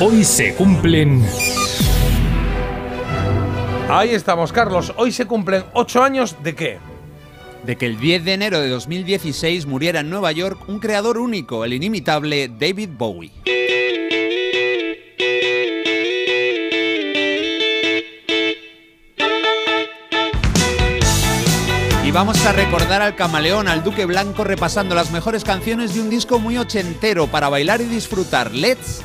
Hoy se cumplen... Ahí estamos, Carlos. Hoy se cumplen ocho años de qué? De que el 10 de enero de 2016 muriera en Nueva York un creador único, el inimitable David Bowie. Y vamos a recordar al camaleón, al Duque Blanco, repasando las mejores canciones de un disco muy ochentero para bailar y disfrutar. Let's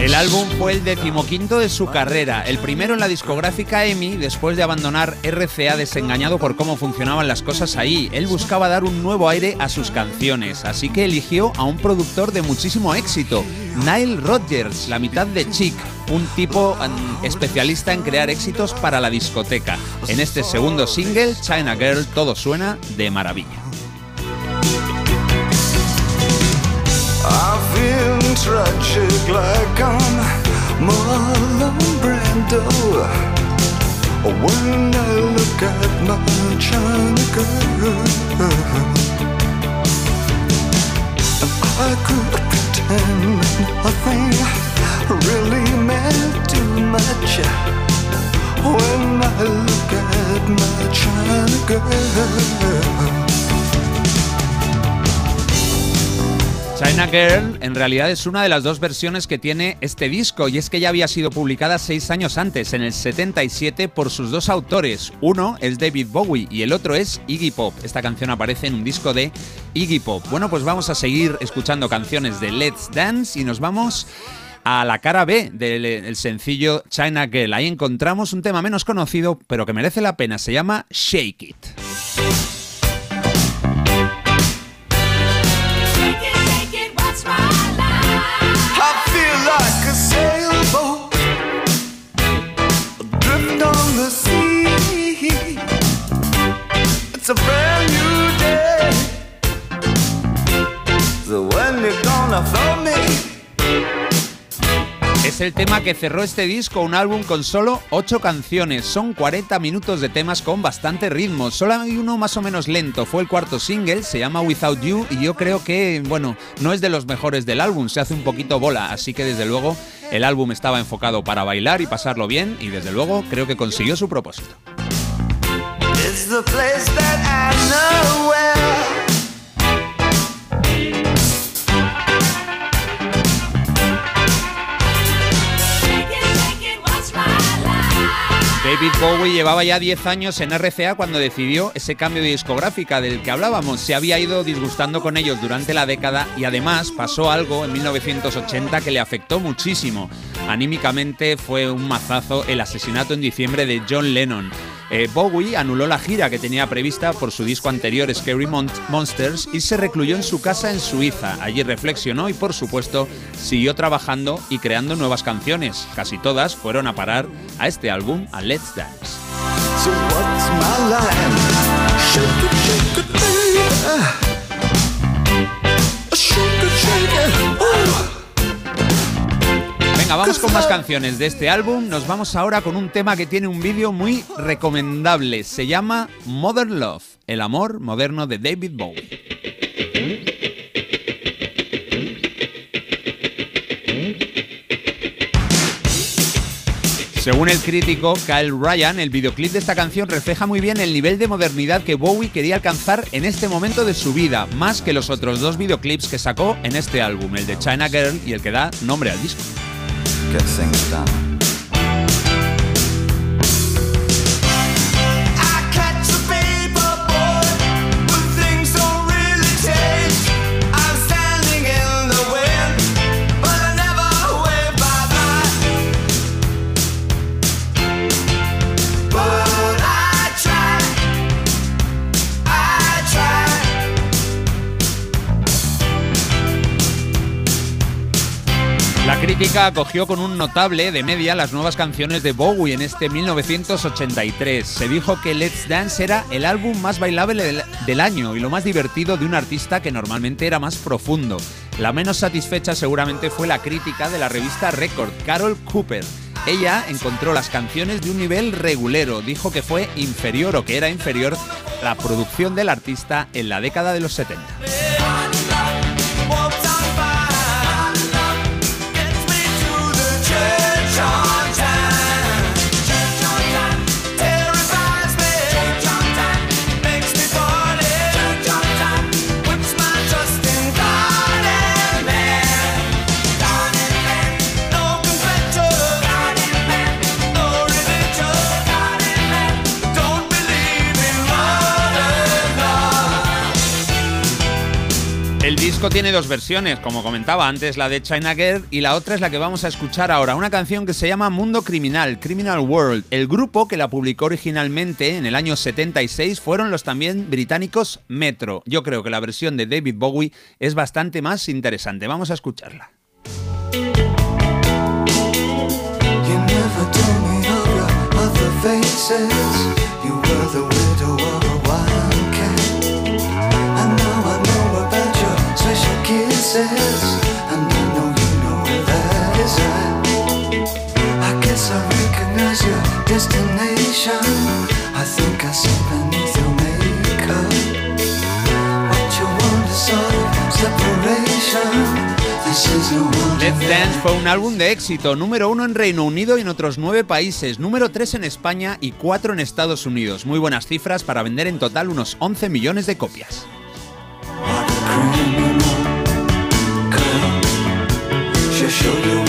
El álbum fue el decimoquinto de su carrera, el primero en la discográfica EMI después de abandonar RCA desengañado por cómo funcionaban las cosas ahí. Él buscaba dar un nuevo aire a sus canciones, así que eligió a un productor de muchísimo éxito, Nile Rodgers, la mitad de Chic, un tipo mm, especialista en crear éxitos para la discoteca. En este segundo single, China Girl, todo suena de maravilla. Tragic like I'm Marlon Brando. When I look at my China girl I could Girl en realidad es una de las dos versiones que tiene este disco y es que ya había sido publicada seis años antes, en el 77, por sus dos autores. Uno es David Bowie y el otro es Iggy Pop. Esta canción aparece en un disco de Iggy Pop. Bueno, pues vamos a seguir escuchando canciones de Let's Dance y nos vamos a la cara B del el sencillo China Girl. Ahí encontramos un tema menos conocido, pero que merece la pena. Se llama Shake It. Es el tema que cerró este disco, un álbum con solo 8 canciones. Son 40 minutos de temas con bastante ritmo. Solo hay uno más o menos lento. Fue el cuarto single, se llama Without You y yo creo que, bueno, no es de los mejores del álbum, se hace un poquito bola. Así que desde luego el álbum estaba enfocado para bailar y pasarlo bien y desde luego creo que consiguió su propósito. David Bowie llevaba ya 10 años en RCA cuando decidió ese cambio de discográfica del que hablábamos. Se había ido disgustando con ellos durante la década y además pasó algo en 1980 que le afectó muchísimo. Anímicamente fue un mazazo el asesinato en diciembre de John Lennon. Eh, Bowie anuló la gira que tenía prevista por su disco anterior Scary Mon- Monsters y se recluyó en su casa en Suiza. Allí reflexionó y por supuesto siguió trabajando y creando nuevas canciones. Casi todas fueron a parar a este álbum, a Let's Dance. Venga, vamos con más canciones de este álbum. Nos vamos ahora con un tema que tiene un vídeo muy recomendable. Se llama Modern Love, el amor moderno de David Bowie. Según el crítico Kyle Ryan, el videoclip de esta canción refleja muy bien el nivel de modernidad que Bowie quería alcanzar en este momento de su vida, más que los otros dos videoclips que sacó en este álbum, el de China Girl y el que da nombre al disco. Get things done. La crítica acogió con un notable de media las nuevas canciones de Bowie en este 1983. Se dijo que Let's Dance era el álbum más bailable del, año y lo más divertido de un artista que normalmente era más profundo. La menos satisfecha seguramente fue la crítica de la revista Record, Carol Cooper. Ella encontró las canciones de un nivel regulero, dijo que fue inferior o que era inferior la producción del artista en la década de los 70. Tiene dos versiones, como comentaba antes, la de China Girl y la otra es la que vamos a escuchar ahora, una canción que se llama Mundo Criminal, Criminal World. El grupo que la publicó originalmente en el año 76 fueron los también británicos Metro. Yo creo que la versión de David Bowie es bastante más interesante. Vamos a escucharla. You kisses. And I know you know where that is at. I guess I recognize your destination. I think I see beneath your makeup. What you want is sort of separation. This is Let's Dance fue un álbum de éxito, número uno en Reino Unido y en otros nueve países, número tres en España y cuatro en Estados Unidos. Muy buenas cifras para vender en total unos 11 millones de copias. Do you.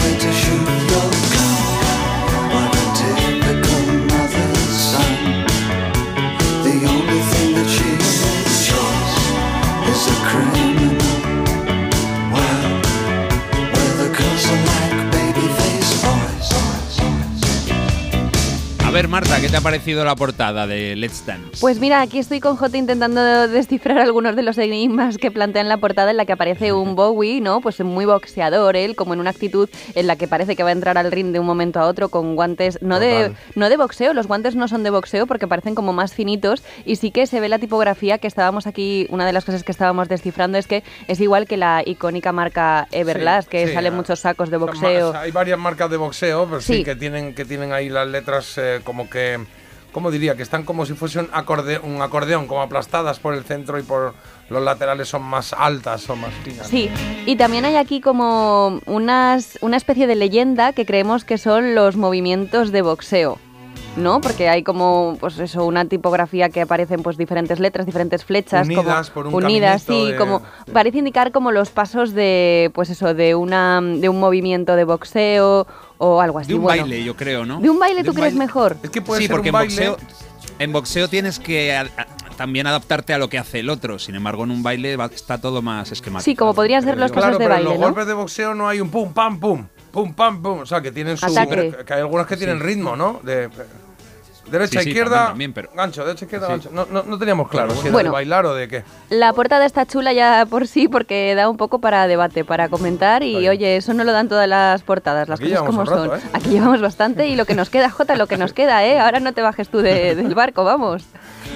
A ver, Marta, ¿qué te ha parecido la portada de Let's Dance? Pues mira, aquí estoy con J intentando descifrar algunos de los enigmas que plantea en la portada en la que aparece un Bowie, ¿no? Pues muy boxeador él, como en una actitud en la que parece que va a entrar al ring de un momento a otro con guantes no de no de boxeo, los guantes no son de boxeo porque parecen como más finitos y sí que se ve la tipografía que estábamos aquí, una de las cosas que estábamos descifrando es que es igual que la icónica marca Everlast, que sí, salen ah. muchos sacos de boxeo. hay varias marcas de boxeo, pero sí, Sí. que tienen que tienen ahí las letras eh, como que, ¿cómo diría? Que están como si fuese un, acorde, un acordeón, como aplastadas por el centro y por los laterales son más altas, son más finas. Sí, y también hay aquí como unas, una especie de leyenda que creemos que son los movimientos de boxeo. ¿No? Porque hay como, pues eso, una tipografía que aparecen pues diferentes letras, diferentes flechas, Unidas como por un unidas, sí, de- como parece indicar como los pasos de, pues eso, de una, de un movimiento de boxeo o algo así. De un bueno. baile, yo creo, ¿no? De un baile, De ¿tú un crees baile. mejor? Es que puede sí, ser porque un en baile. boxeo, en boxeo tienes que a- a- también adaptarte a lo que hace el otro. Sin embargo, en un baile va- está todo más esquemático. Sí, como podrían ser los Claro, pasos de pero en baile, los ¿no? golpes de boxeo no hay un pum, pam, pum, pum, pam, pum. O sea, que tienen su. Ataque. Que hay algunas que tienen ritmo, ¿no? De, derecha, Sí, sí, izquierda, también, también, pero- gancho, derecha, izquierda, Sí. gancho. No, no, no teníamos claro si era Bueno. de bailar o de qué. La portada está chula ya por sí porque da un poco para debate, para comentar y oye, eso no lo dan todas las portadas, las Aquí cosas como son. ¿eh? Aquí llevamos bastante y lo que nos queda, Jota, lo que nos queda, ¿eh? Ahora no te bajes tú de- del barco, vamos.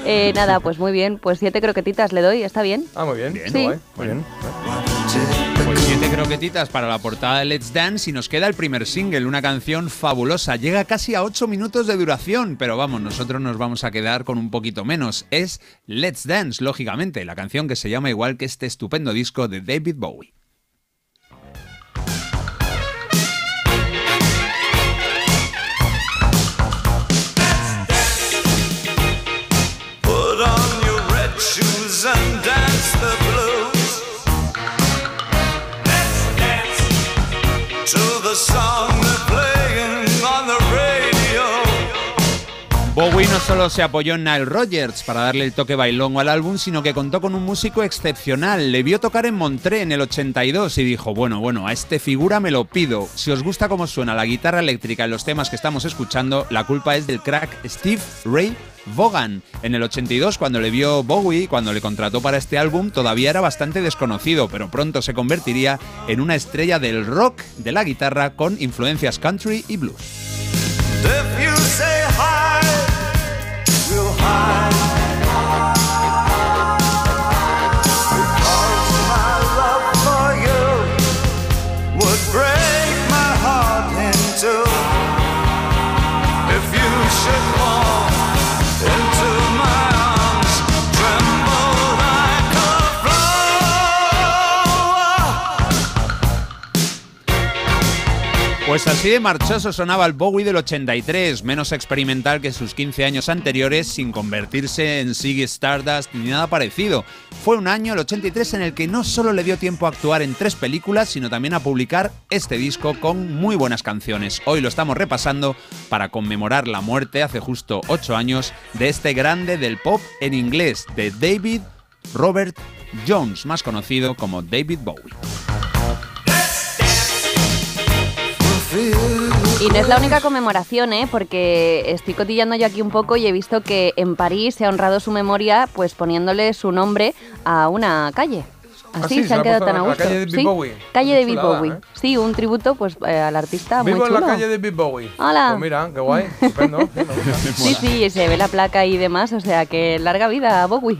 Eh, nada, pues muy bien, pues siete croquetitas le doy, ¿está bien? Ah, muy bien. Bien. muy Sí. guay, Muy bien. Croquetitas para la portada de Let's Dance y nos queda el primer single, una canción fabulosa. Llega casi a 8 minutos de duración, pero vamos, nosotros nos vamos a quedar con un poquito menos. Es Let's Dance, lógicamente, la canción que se llama igual que este estupendo disco de David Bowie. No solo se apoyó en Nile Rodgers para darle el toque bailongo al álbum, sino que contó con un músico excepcional. Le vio tocar en Montré en el 82 y dijo, bueno, bueno, a este figura me lo pido. Si os gusta cómo suena la guitarra eléctrica en los temas que estamos escuchando, la culpa es del crack Steve Ray Vaughan. En el 82, cuando le vio Bowie, cuando le contrató para este álbum, todavía era bastante desconocido, pero pronto se convertiría en una estrella del rock de la guitarra con influencias country y blues. Pues así de marchoso sonaba el Bowie del 83, menos experimental que sus 15 años anteriores, sin convertirse en Ziggy Stardust ni nada parecido. Fue un año, el 83, en el que no solo le dio tiempo a actuar en tres películas, sino también a publicar este disco con muy buenas canciones. Hoy lo estamos repasando para conmemorar la muerte hace justo 8 años de este grande del pop en inglés, de David Robert Jones, más conocido como David Bowie. Y no es la única conmemoración, ¿eh? porque estoy cotillando yo aquí un poco y he visto que en París se ha honrado su memoria pues poniéndole su nombre a una calle. Ah, Así sí, se se han quedado tan a la gusto. calle de Sí, Bowie. Calle de. ¿eh? Sí, un tributo pues eh, al artista Vivo muy en chulo. la calle de Big Bowie. Hola. Pues mira, qué guay, estupendo. sí. Sí, sí, se ve la placa y demás, o sea que larga vida a Bowie.